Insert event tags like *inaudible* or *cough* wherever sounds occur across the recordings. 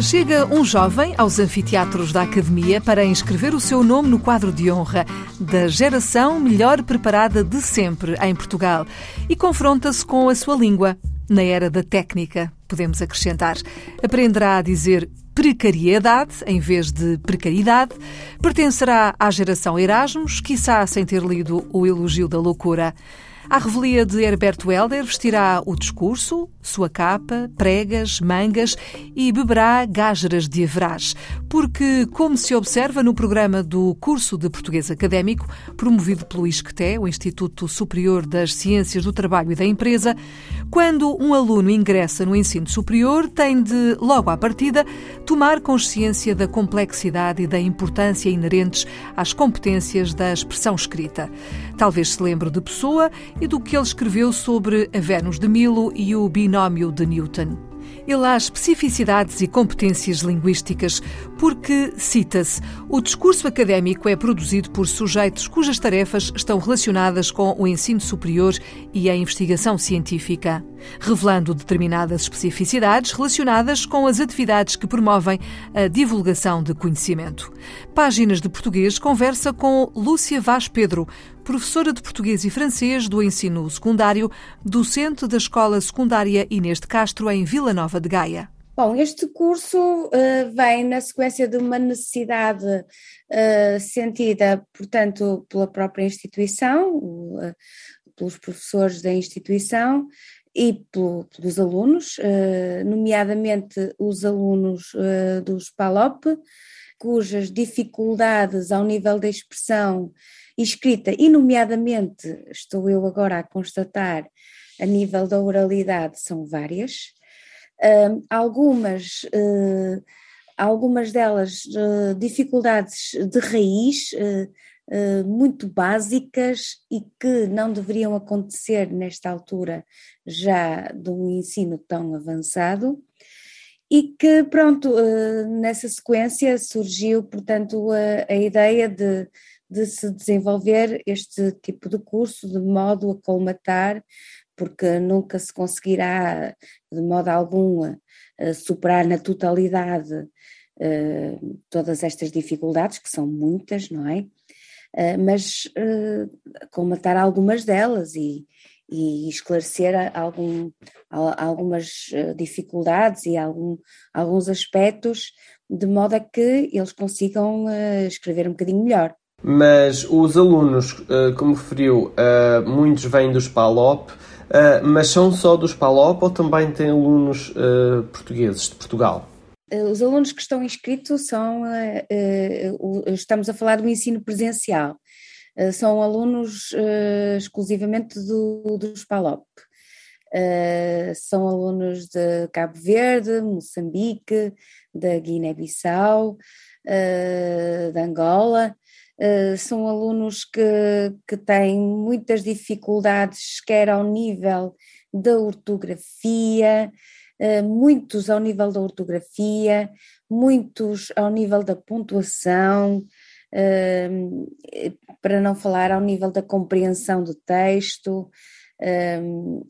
Chega um jovem aos anfiteatros da Academia para inscrever o seu nome no quadro de honra da geração melhor preparada de sempre em Portugal e confronta-se com a sua língua. Na era da técnica, podemos acrescentar. Aprenderá a dizer precariedade em vez de precariedade, pertencerá à geração Erasmus, quiçá sem ter lido o elogio da loucura. À revelia de Herberto Helder vestirá o discurso, sua capa, pregas, mangas e beberá gágeras de Averás, porque, como se observa no programa do Curso de Português Académico, promovido pelo ISCTE, o Instituto Superior das Ciências do Trabalho e da Empresa, quando um aluno ingressa no ensino superior, tem de, logo à partida, tomar consciência da complexidade e da importância inerentes às competências da expressão escrita. Talvez se lembre de Pessoa e do que ele escreveu sobre a Vênus de Milo e o binómio de Newton. Ele há especificidades e competências linguísticas, porque, cita-se, o discurso académico é produzido por sujeitos cujas tarefas estão relacionadas com o ensino superior e a investigação científica, revelando determinadas especificidades relacionadas com as atividades que promovem a divulgação de conhecimento. Páginas de Português conversa com Lúcia Vaz Pedro, professora de português e francês do ensino secundário, docente da Escola Secundária Inês de Castro, em Vila Nova de Gaia. Bom, este curso uh, vem na sequência de uma necessidade uh, sentida, portanto, pela própria instituição, uh, pelos professores da instituição e pelo, pelos alunos, nomeadamente os alunos dos PALOP, cujas dificuldades ao nível da expressão escrita, e nomeadamente, estou eu agora a constatar, a nível da oralidade, são várias. Uh, algumas, algumas delas uh, dificuldades de raiz muito básicas e que não deveriam acontecer nesta altura já de um ensino tão avançado e que pronto, nessa sequência surgiu portanto a, a ideia de de se desenvolver este tipo de curso de modo a colmatar, porque nunca se conseguirá de modo algum superar na totalidade uh, todas estas dificuldades, que são muitas, não é? Uh, mas colmatar algumas delas e, e esclarecer algum, algumas dificuldades e algum, alguns aspectos de modo a que eles consigam escrever um bocadinho melhor. Mas os alunos, eh, como referiu, eh, muitos vêm dos PALOP, eh, mas são só dos PALOP ou também tem alunos portugueses de Portugal? Os alunos que estão inscritos são, estamos a falar do ensino presencial, são alunos exclusivamente do, dos PALOP. São alunos de Cabo Verde, Moçambique, da Guiné-Bissau, de Angola, Uh, são alunos que, que têm muitas dificuldades, quer ao nível da ortografia, uh, muitos ao nível da ortografia, muitos ao nível da pontuação, uh, para não falar ao nível da compreensão do texto.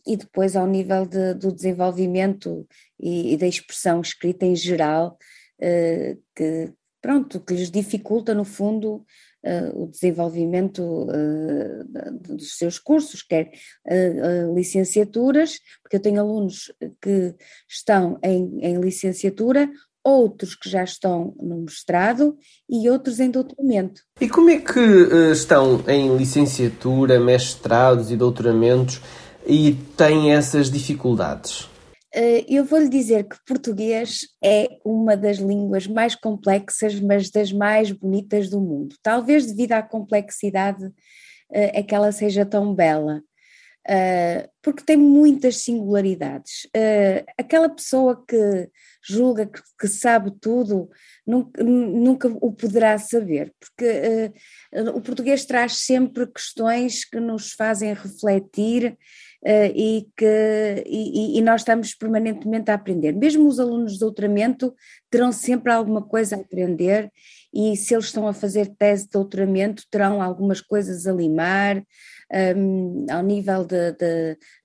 e depois ao nível de, do desenvolvimento e, e, da expressão escrita em geral, que, pronto, que lhes dificulta no fundo o desenvolvimento uh, dos seus cursos, quer uh, licenciaturas, porque eu tenho alunos que estão em, em licenciatura, outros que já estão no mestrado e outros em doutoramento. E como é que estão em licenciatura, mestrados e doutoramentos e têm essas dificuldades? Eh, eu vou lhe dizer que português é uma das línguas mais complexas, mas das mais bonitas do mundo. Talvez devido à complexidade é que ela seja tão bela. Uh, porque tem muitas singularidades. Aquela pessoa que julga que, sabe tudo nunca, nunca, o poderá saber, porque o português traz sempre questões que nos fazem refletir e que e, e, nós estamos permanentemente a aprender. Mesmo os alunos de doutoramento terão sempre alguma coisa a aprender e se eles estão a fazer tese de doutoramento terão algumas coisas a limar, um, ao nível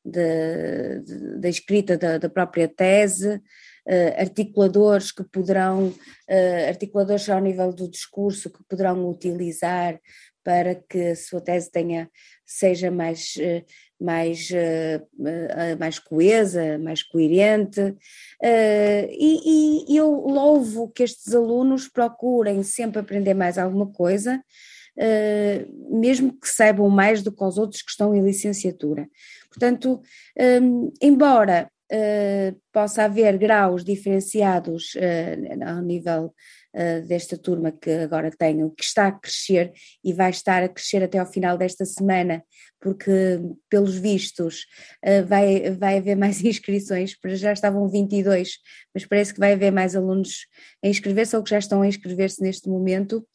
da escrita da, da, própria tese, uh, articuladores que poderão, uh, articuladores ao nível do discurso que poderão utilizar para que a sua tese tenha, seja mais, mais, mais coesa, mais coerente. E, e eu louvo que estes alunos procurem sempre aprender mais alguma coisa, mesmo que saibam mais do que os outros que estão em licenciatura. Portanto, embora possa haver graus diferenciados ao nível desta turma que agora tenho, que está a crescer e vai estar a crescer até ao final desta semana, porque, pelos vistos, vai, vai haver mais *laughs* inscrições, já estavam 22, mas parece que vai haver mais alunos a inscrever-se ou que já estão a inscrever-se neste momento.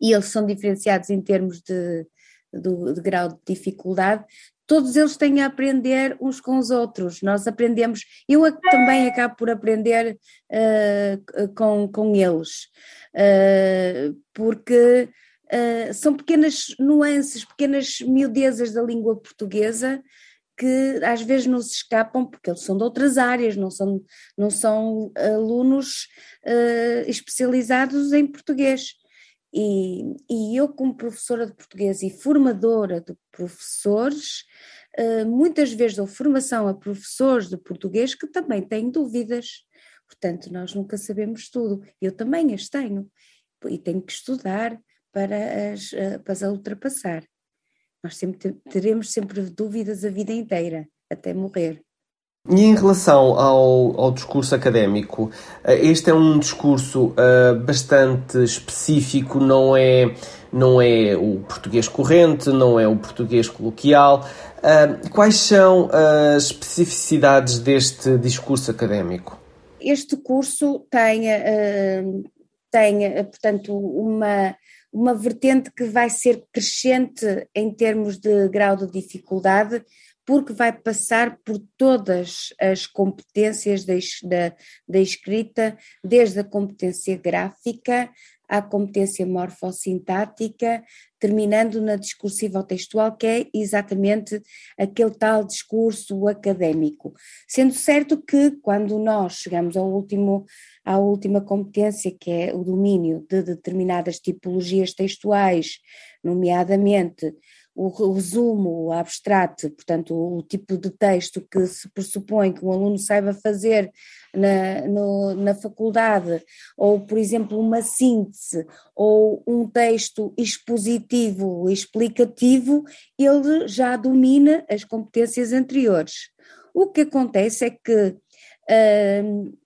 E eles são diferenciados em termos de, de, de grau de dificuldade, todos eles têm a aprender uns com os outros. Nós aprendemos, eu também acabo por aprender uh, com, com eles, uh, porque uh, são pequenas nuances, pequenas miudezas da língua portuguesa que às vezes nos escapam porque eles são de outras áreas, não são, não são alunos especializados em português. E, e eu, como professora de português e formadora de professores, uh, muitas vezes dou formação a professores de português que também têm dúvidas. Portanto, nós nunca sabemos tudo. Eu também as tenho e tenho que estudar para as, uh, para as ultrapassar. Nós sempre teremos sempre dúvidas a vida inteira, até morrer. E em relação ao, ao discurso académico, eh, este é um discurso uh, bastante específico, não é, não é o português corrente, não é o português coloquial. Uh, quais são as especificidades deste discurso académico? Este curso tem, uh, tem portanto, uma, uma vertente que vai ser crescente em termos de grau de dificuldade, porque vai passar por todas as competências da, da, da escrita, desde a competência gráfica à competência morfossintática, terminando na discursiva textual, que é exatamente aquele tal discurso académico. Sendo certo que quando nós chegamos ao último, à última competência, que é o domínio de determinadas tipologias textuais, nomeadamente o resumo, o abstrato, portanto, o tipo de texto que se pressupõe que um aluno saiba fazer na, no, na faculdade, ou, por exemplo, uma síntese, ou um texto expositivo, explicativo, ele já domina as competências anteriores. O que acontece é que. Uh,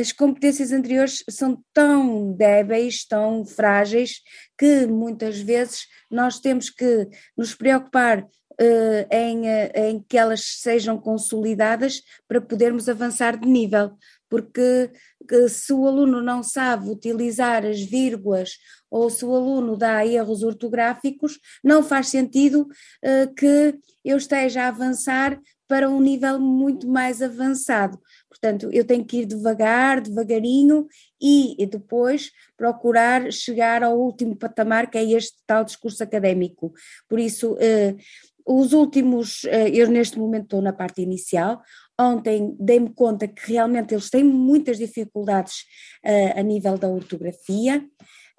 as competências anteriores são tão débeis, tão frágeis, que muitas vezes nós temos que nos preocupar uh, em, uh, em que elas sejam consolidadas para podermos avançar de nível, porque se o aluno não sabe utilizar as vírgulas ou se o aluno dá erros ortográficos, não faz sentido uh, que eu esteja a avançar para um nível muito mais avançado. Portanto, eu tenho que ir devagar, devagarinho e, depois procurar chegar ao último patamar, que é este tal discurso académico. Por isso, eh, os últimos, eh, eu neste momento estou na parte inicial, ontem dei-me conta que realmente eles têm muitas dificuldades uh, a nível da ortografia,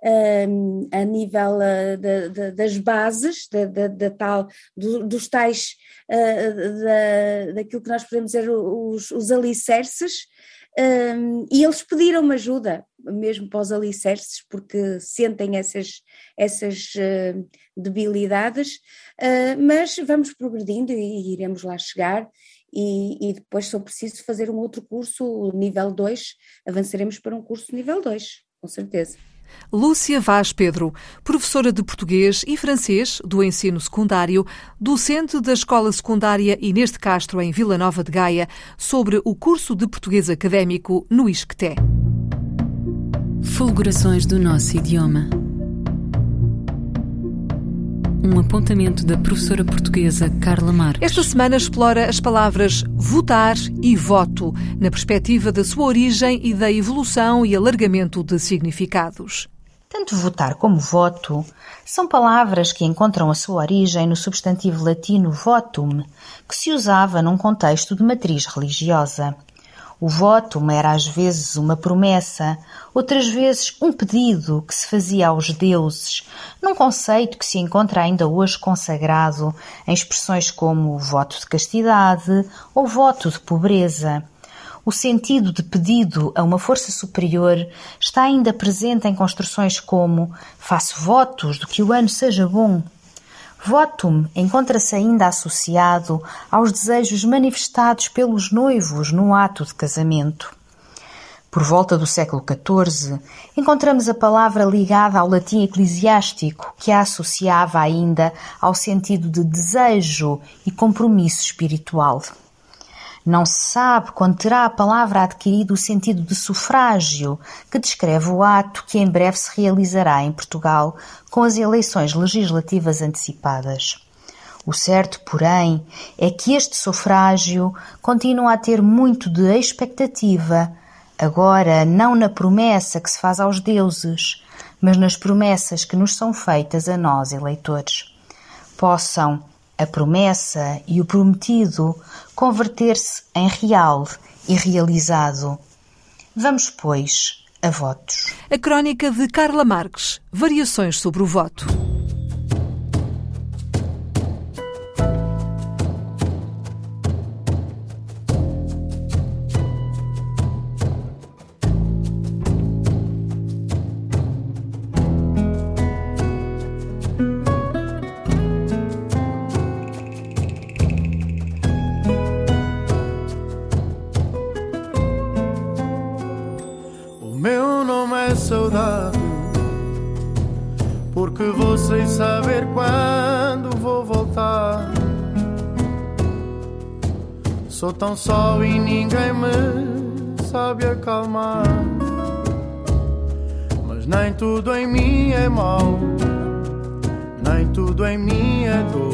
uh, a nível uh, de, de, das bases, da tal, do, dos tais, da, daquilo que nós podemos dizer os, os alicerces, um, e eles pediram-me ajuda, mesmo para os alicerces, porque sentem essas, essas uh, debilidades, uh, mas vamos progredindo e iremos lá chegar. E, e, depois, se eu preciso fazer um outro curso, nível 2, avançaremos para um curso nível 2, com certeza. Lúcia Vaz Pedro, professora de português e francês do ensino secundário, docente da Escola Secundária Inês de Castro em Vila Nova de Gaia, sobre o curso de português académico no Isqueté. Fulgurações do nosso idioma. Um apontamento da professora portuguesa Carla Marques. Esta semana explora as palavras votar e voto, na perspectiva da sua origem e da evolução e alargamento de significados. Tanto votar como voto são palavras que encontram a sua origem no substantivo latino votum, que se usava num contexto de matriz religiosa. O voto era às vezes uma promessa, outras vezes um pedido que se fazia aos deuses, num conceito que se encontra ainda hoje consagrado em expressões como voto de castidade ou voto de pobreza. O sentido de pedido a uma força superior está ainda presente em construções como faço votos de que o ano seja bom. Votum encontra-se ainda associado aos desejos manifestados pelos noivos no ato de casamento. Por volta do século XIV, encontramos a palavra ligada ao latim eclesiástico, que a associava ainda ao sentido de desejo e compromisso espiritual. Não se sabe quando terá a palavra adquirido o sentido de sufrágio, que descreve o ato que em breve se realizará em Portugal com as eleições legislativas antecipadas. O certo, porém, é que este sufrágio continua a ter muito de expectativa, agora não na promessa que se faz aos deuses, mas nas promessas que nos são feitas a nós, eleitores. Possam, a promessa e o prometido converter-se em real e realizado. Vamos, pois, a votos. A crónica de Carla Marques. Variações sobre o voto. Sou tão só e ninguém me sabe acalmar. Mas nem tudo em mim é mau Nem tudo em mim é dor.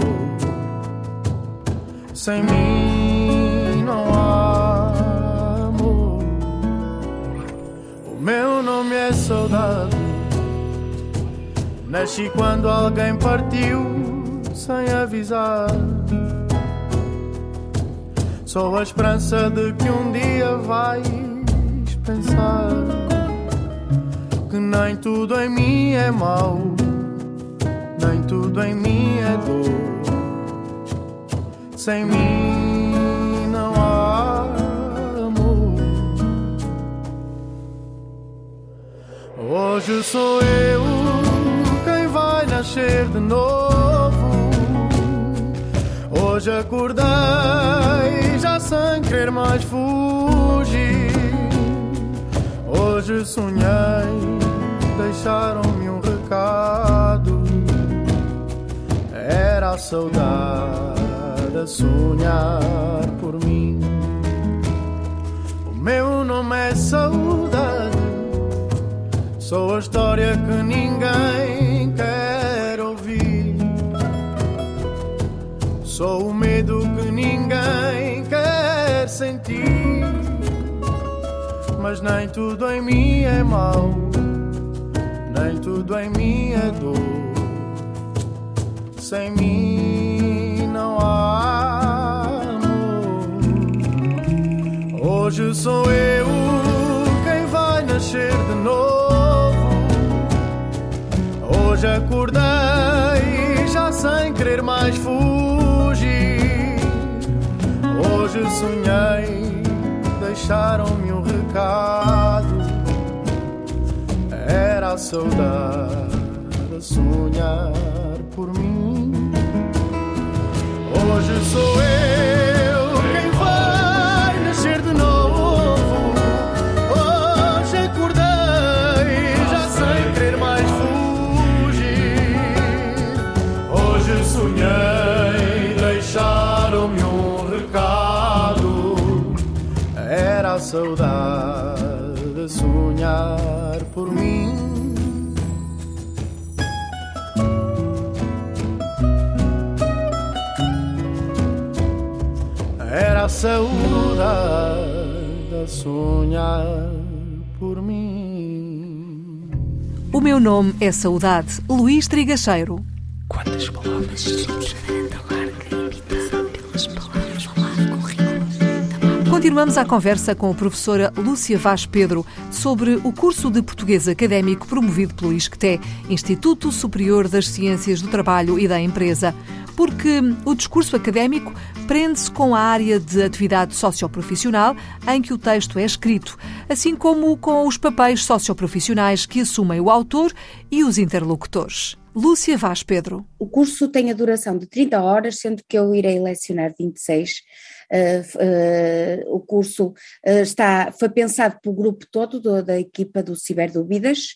Sem mim não há amor. O meu nome é saudade. Nasci quando alguém partiu sem avisar Sou a esperança de que um dia vais pensar Que nem tudo em mim é mau Nem tudo em mim é dor. Sem mim não há amor. Hoje sou eu quem vai nascer de novo. Hoje acordei já querer mais fugir. Hoje sonhei, deixaram-me um recado. Era a saudade a sonhar por mim. O meu nome é saudade. Sou a história que ninguém quer ouvir. Sou o medo que ninguém Mas nem tudo em mim é mau, nem tudo em mim é dor. Sem mim não há amor. Hoje sou eu quem vai nascer de novo. Hoje acordei já sem querer mais fugir. Hoje sonhei, deixaram-me um recado. Era a saudade sonhar por mim. Hoje sou eu saudade a sonhar por mim. Era a saudade a sonhar por mim. O meu nome é Saudade, Luís Trigacheiro. Quantas palavras? Continuamos a conversa com a professora Lúcia Vaz Pedro sobre o curso de português académico promovido pelo ISCTE, Instituto Superior das Ciências do Trabalho e da Empresa, porque o discurso académico prende-se com a área de atividade socioprofissional em que o texto é escrito, assim como com os papéis socioprofissionais que assumem o autor e os interlocutores. Lúcia Vaz Pedro. O curso tem a duração de 30 horas, sendo que eu irei lecionar 26. Uh, uh, o curso uh, está, foi pensado pelo grupo todo do, da equipa do Ciberdúvidas.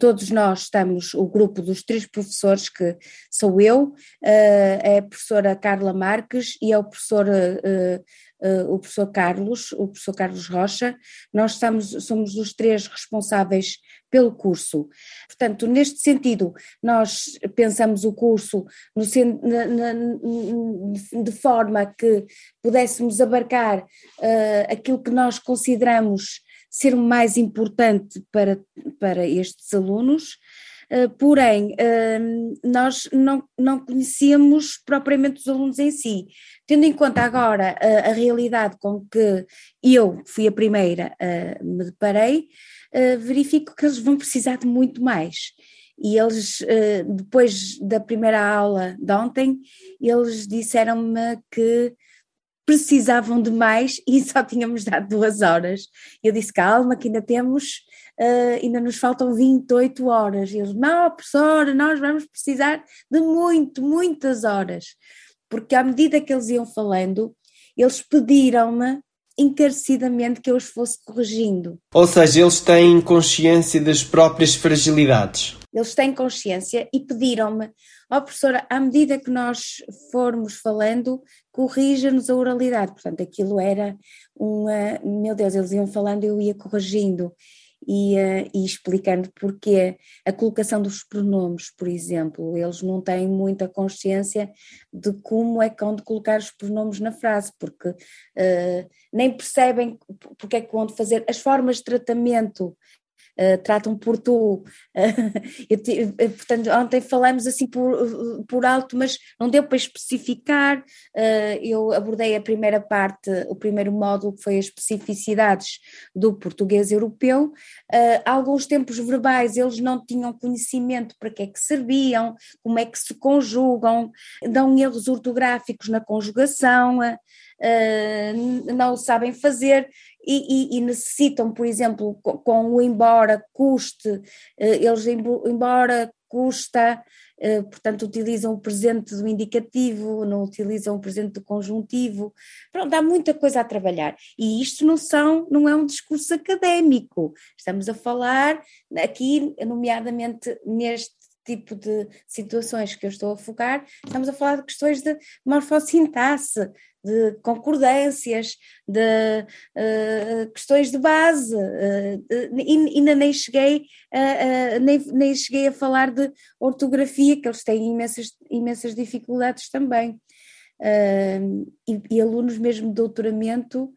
todos nós estamos, o grupo dos três professores, que sou eu, é a professora Carla Marques e é o professor uh, o professor Carlos, o professor Carlos Rocha, nós estamos, somos os três responsáveis pelo curso. Portanto, neste sentido, nós pensamos o curso no, na, na, de forma que pudéssemos abarcar uh, aquilo que nós consideramos ser o mais importante para, para estes alunos, porém, eh, nós não, não conhecíamos propriamente os alunos em si. Tendo em conta agora a, eh, a realidade com que eu, fui a primeira, me deparei, verifico que eles vão precisar de muito mais. E eles, depois da primeira aula de ontem, eles disseram-me que precisavam de mais e *laughs* só tínhamos dado duas horas. Eu disse: calma, que ainda temos uh, ainda nos faltam 28 horas. E eles, não, professora, nós vamos precisar de muito, muitas horas. Porque à medida que eles iam falando, eles pediram-me encarecidamente que eu os fosse corrigindo. Ou seja, eles têm consciência das próprias fragilidades. Eles têm consciência e pediram-me, ó oh, professora, à medida que nós formos falando, corrija-nos a oralidade. Portanto, aquilo era uma, meu Deus, eles iam falando, eu ia corrigindo e, uh, e, explicando porque a colocação dos pronomes, por exemplo, eles não têm muita consciência de como é que hão de colocar os pronomes na frase, porque uh, nem percebem porque é que vão de fazer as formas de tratamento Uh, tratam por tu. *laughs* Uh, portanto, ontem falamos assim por, por alto, mas não deu para especificar. Eu abordei a primeira parte, o primeiro módulo, que foi as especificidades do português europeu. alguns tempos verbais eles não tinham conhecimento para que é que serviam, como é que se conjugam, dão erros ortográficos na conjugação. Não o sabem fazer e, e, e, necessitam, por exemplo, com, o embora custe, eh, eles embora custa, eh, portanto utilizam o presente do indicativo, não utilizam o presente do conjuntivo, pronto, há muita coisa a trabalhar. E isto não são, não é um discurso académico, estamos a falar aqui, nomeadamente neste tipo de situações que eu estou a focar, estamos a falar de questões de morfossintaxe, de concordâncias, de uh, questões de base, uh, ainda nem cheguei, a, nem, nem cheguei a falar de ortografia, que eles têm imensas, imensas dificuldades também. Uh, e, e, alunos mesmo de doutoramento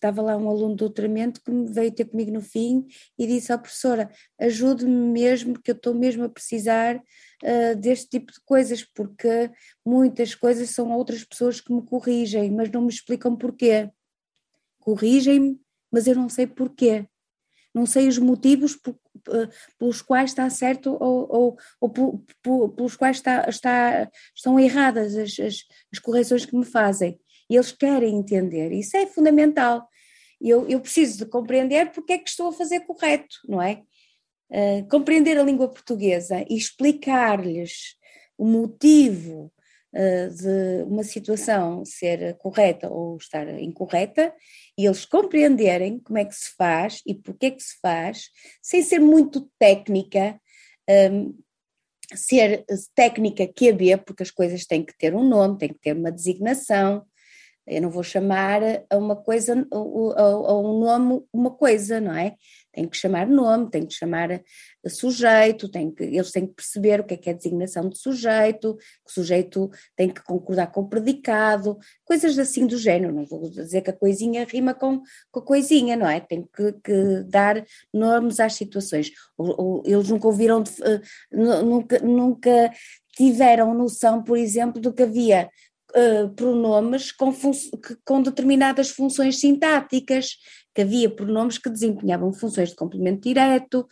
estava lá um aluno de doutoramento que veio ter comigo no fim e disse à professora, ajude-me mesmo, que eu estou mesmo a precisar uh, deste tipo de coisas, porque muitas coisas são outras pessoas que me corrigem, mas não me explicam porquê. Corrigem-me, mas eu não sei porquê. Não sei os motivos por, uh, pelos quais está certo ou, ou, ou por, por, pelos quais está, está, estão erradas as, as, as correções que me fazem e eles querem entender, isso é fundamental. Eu, eu preciso de compreender porque é que estou a fazer correto, não é? Uh, compreender a língua portuguesa e explicar-lhes o motivo uh, de uma situação ser correta ou estar incorreta e eles compreenderem como é que se faz e porque é que se faz, sem ser muito técnica, um, ser técnica QB, porque as coisas têm que ter um nome, têm que ter uma designação, Eu não vou chamar a uma coisa, a, um nome, uma coisa, não é? Tem que chamar nome, tem que chamar sujeito, tem que, eles têm que perceber o que é que é designação de sujeito, que o sujeito tem que concordar com o predicado, coisas assim do género. Não vou dizer que a coisinha rima com, com a coisinha, não é? Tem que, que dar nomes às situações. Ou, ou, eles nunca ouviram, de, uh, nunca, nunca tiveram noção, por exemplo, do que havia uh, pronomes com, com determinadas funções sintáticas que havia pronomes que desempenhavam funções de complemento direto,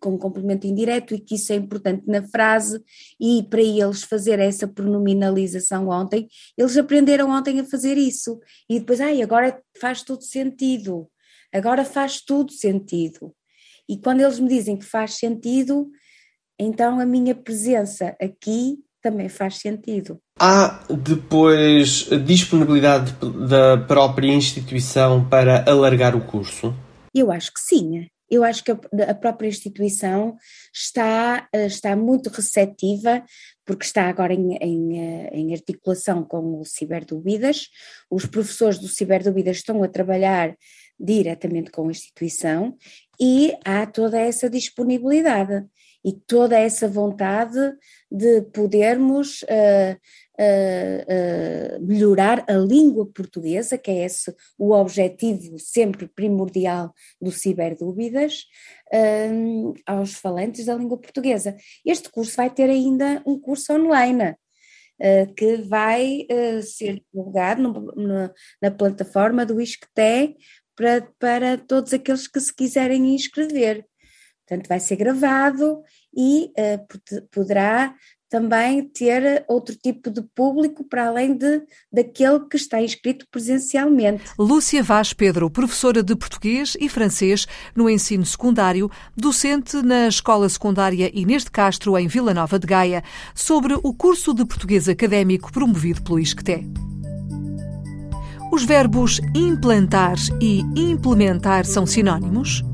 com complemento indireto, e que isso é importante na frase, e para eles fazer essa pronominalização ontem, eles aprenderam ontem a fazer isso, e depois, ai, agora faz todo sentido, agora faz tudo sentido. E quando eles me dizem que faz sentido, então a minha presença aqui também faz sentido. Há depois disponibilidade da própria instituição para alargar o curso? Eu acho que sim. Eu acho que a própria instituição está, está muito receptiva, porque está agora em, em, em articulação com o Ciberdúvidas. Os professores do Ciberdúvidas estão a trabalhar diretamente com a instituição e há toda essa disponibilidade e toda essa vontade de podermos uh, uh, uh, melhorar a língua portuguesa, que é esse o objetivo sempre primordial do Ciberdúvidas, aos falantes da língua portuguesa. Este curso vai ter ainda um curso online. que vai ser divulgado no, no, na plataforma do ISCTE para, para todos aqueles que se quiserem inscrever. Portanto, vai ser gravado e uh, poderá também ter outro tipo de público para além de, daquele que está inscrito presencialmente. Lúcia Vaz Pedro, professora de português e francês no ensino secundário, docente na Escola Secundária Inês de Castro, em Vila Nova de Gaia, sobre o curso de português académico promovido pelo ISCTE. Os verbos implantar e implementar são sinónimos?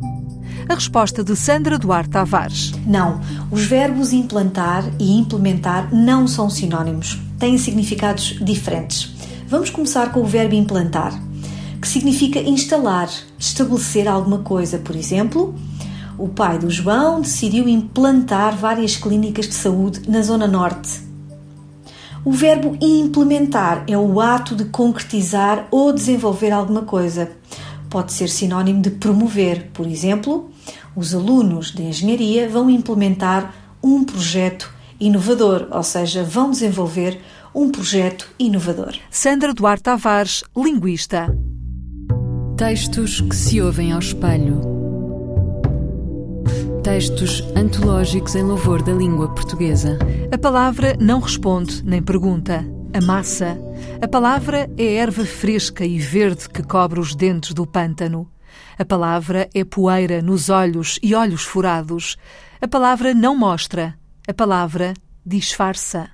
A resposta de Sandra Duarte Tavares. Não, os verbos implantar e implementar não são sinónimos, têm significados diferentes. Vamos começar com o verbo implantar, que significa instalar, estabelecer alguma coisa. Por exemplo, o pai do João decidiu implantar várias clínicas de saúde na Zona Norte. O verbo implementar é o ato de concretizar ou desenvolver alguma coisa. Pode ser sinónimo de promover, por exemplo, os alunos de engenharia vão implementar um projeto inovador, ou seja, vão desenvolver um projeto inovador. Sandra Duarte Tavares, linguista. Textos que se ouvem ao espelho. Textos antológicos em louvor da língua portuguesa. A palavra não responde nem pergunta. A massa. A palavra é erva fresca e verde que cobre os dentes do pântano. A palavra é poeira nos olhos e olhos furados. A palavra não mostra. A palavra disfarça.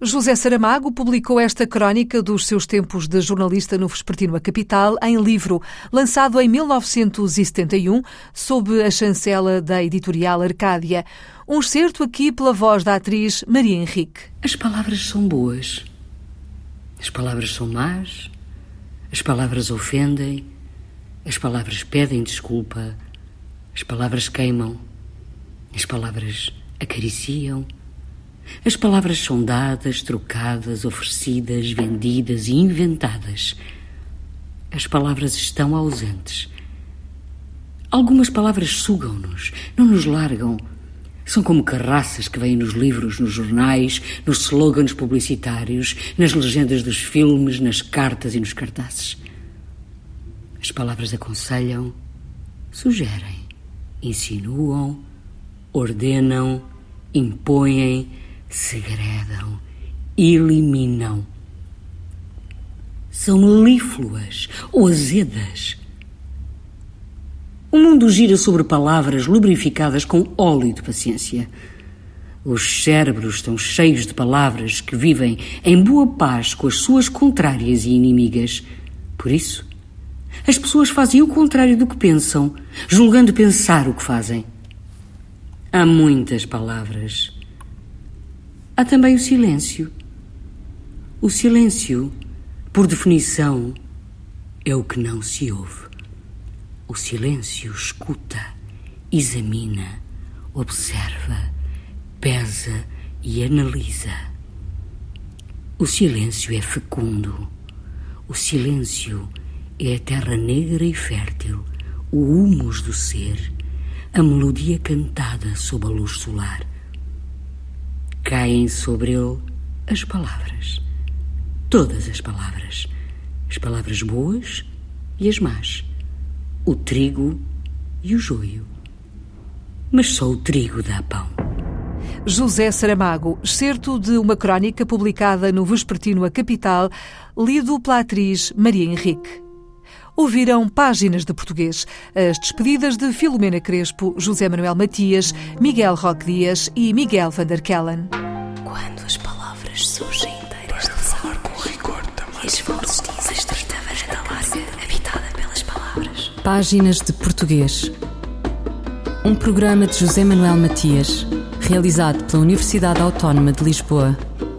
José Saramago publicou esta crónica dos seus tempos de jornalista no Vespertino A Capital em livro, lançado em 1971, sob a chancela da editorial Arcádia. Um certo aqui pela voz da atriz Maria Henrique. As palavras são boas. As palavras são más. As palavras ofendem. As palavras pedem desculpa, as palavras queimam, as palavras acariciam. As palavras são dadas, trocadas, oferecidas, vendidas e inventadas. As palavras estão ausentes. Algumas palavras sugam-nos, não nos largam. São como carraças que vêm nos livros, nos jornais, nos slogans publicitários, nas legendas dos filmes, nas cartas e nos cartazes. As palavras aconselham, sugerem, insinuam, ordenam, impõem, segredam, eliminam. São melífluas ou azedas. O mundo gira sobre palavras lubrificadas com óleo de paciência. Os cérebros estão cheios de palavras que vivem em boa paz com as suas contrárias e inimigas. Por isso, as pessoas fazem o contrário do que pensam, julgando pensar o que fazem. Há muitas palavras. Há também o silêncio. O silêncio por definição, é o que não se ouve. O silêncio escuta, examina, observa, pesa e analisa. O silêncio é fecundo. O silêncio é a terra negra e fértil, o humus do ser, a melodia cantada sob a luz solar. Caem sobre ele as palavras, todas as palavras, as palavras boas e as más, o trigo e o joio. Mas só o trigo dá pão. José Saramago, excerto de uma crónica publicada no Vespertino A Capital, lido pela atriz Maria Henrique. Ouviram páginas de português, as despedidas de Filomena Crespo, José Manuel Matias, Miguel Roque Dias e Miguel van der Kellen. Quando as palavras surgem inteiras de falar com rigor também. E as vozes dizem estreita habitada pelas palavras. Páginas de português. Um programa de José Manuel Matias, realizado pela Universidade Autónoma de Lisboa.